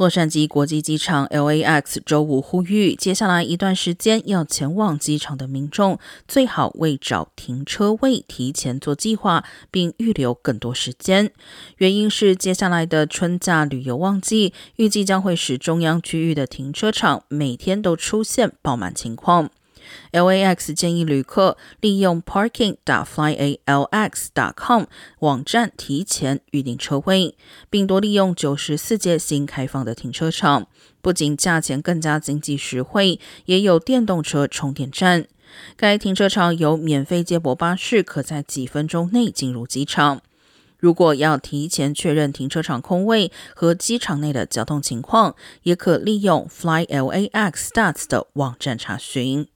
洛杉矶国际机场 （LAX） 周五呼吁，接下来一段时间要前往机场的民众，最好为找停车位提前做计划，并预留更多时间。原因是接下来的春假旅游旺季，预计将会使中央区域的停车场每天都出现爆满情况。LAX 建议旅客利用 parking.flyalx.com 网站提前预订车位，并多利用九十四届新开放的停车场。不仅价钱更加经济实惠，也有电动车充电站。该停车场有免费接驳巴士，可在几分钟内进入机场。如果要提前确认停车场空位和机场内的交通情况，也可利用 FlyLAX Stats 的网站查询。